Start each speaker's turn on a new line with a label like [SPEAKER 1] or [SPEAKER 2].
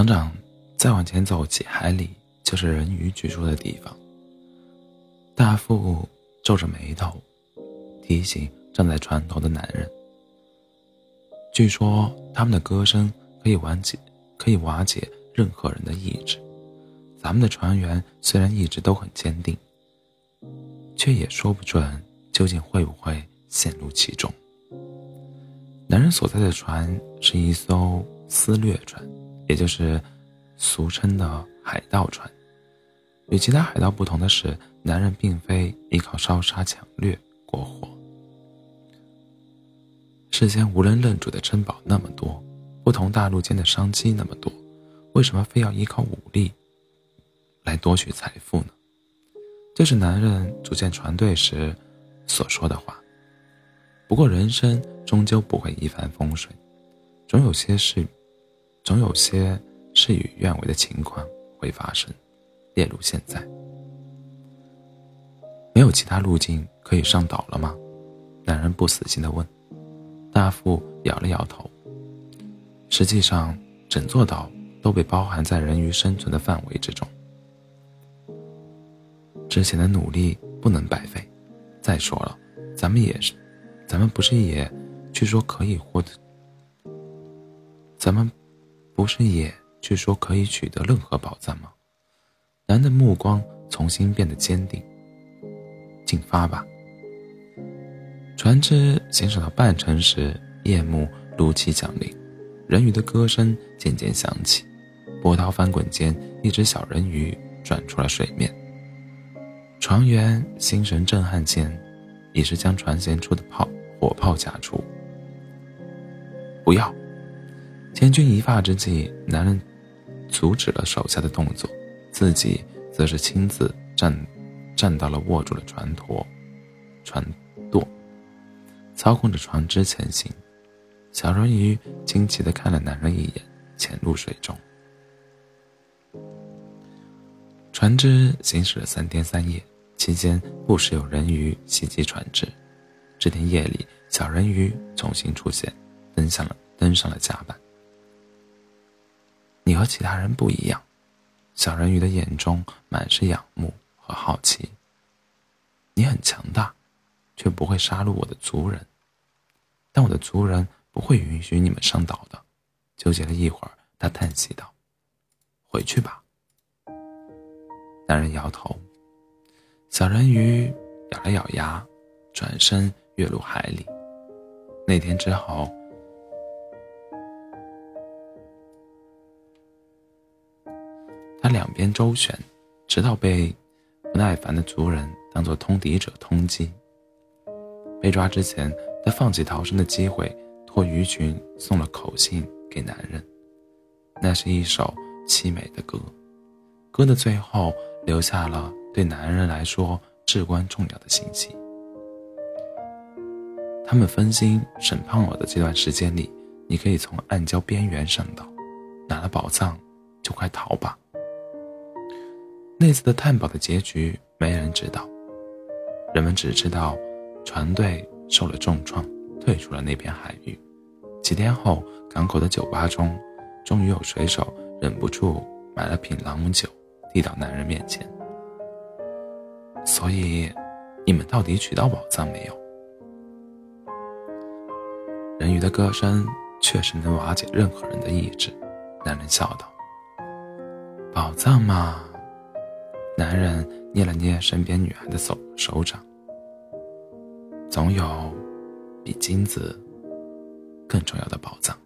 [SPEAKER 1] 船长再往前走几海里，就是人鱼居住的地方。大副皱着眉头，提醒站在船头的男人：“据说他们的歌声可以瓦解，可以瓦解任何人的意志。咱们的船员虽然一直都很坚定，却也说不准究竟会不会陷入其中。”男人所在的船是一艘私掠船，也就是俗称的海盗船。与其他海盗不同的是，男人并非依靠烧杀抢掠过活。世间无人认主的珍宝那么多，不同大陆间的商机那么多，为什么非要依靠武力来夺取财富呢？这是男人组建船队时所说的话。不过，人生终究不会一帆风顺，总有些事，总有些事与愿违的情况会发生。例如现在，没有其他路径可以上岛了吗？男人不死心的问。大副摇了摇头。实际上，整座岛都被包含在人鱼生存的范围之中。之前的努力不能白费。再说了，咱们也是。咱们不是也，据说可以获得。咱们不是也据说可以取得任何宝藏吗？男的目光重新变得坚定。进发吧。船只行驶到半程时，夜幕如期降临，人鱼的歌声渐渐响起。波涛翻滚间，一只小人鱼转出了水面。船员心神震撼间，已是将船舷处的炮。火炮夹出，不要！千钧一发之际，男人阻止了手下的动作，自己则是亲自站站到了握住了船舵、船舵，操控着船只前行。小人鱼惊奇的看了男人一眼，潜入水中。船只行驶了三天三夜，期间不时有人鱼袭击船只。这天夜里，小人鱼重新出现，登上了登上了甲板。和其他人不一样，小人鱼的眼中满是仰慕和好奇。你很强大，却不会杀戮我的族人，但我的族人不会允许你们上岛的。纠结了一会儿，他叹息道：“回去吧。”男人摇头。小人鱼咬了咬牙，转身。跃入海里。那天之后，两边周旋，直到被不耐烦的族人当作通敌者通缉。被抓之前，他放弃逃生的机会，托鱼群送了口信给男人。那是一首凄美的歌，歌的最后留下了对男人来说至关重要的信息。他们分心审判我的这段时间里，你可以从暗礁边缘上岛，拿了宝藏就快逃吧。那次的探宝的结局没人知道，人们只知道船队受了重创，退出了那片海域。几天后，港口的酒吧中，终于有水手忍不住买了瓶朗姆酒，递到男人面前。所以，你们到底取到宝藏没有？人鱼的歌声确实能瓦解任何人的意志，男人笑道。宝藏嘛，男人捏了捏身边女孩的手手掌。总有比金子更重要的宝藏。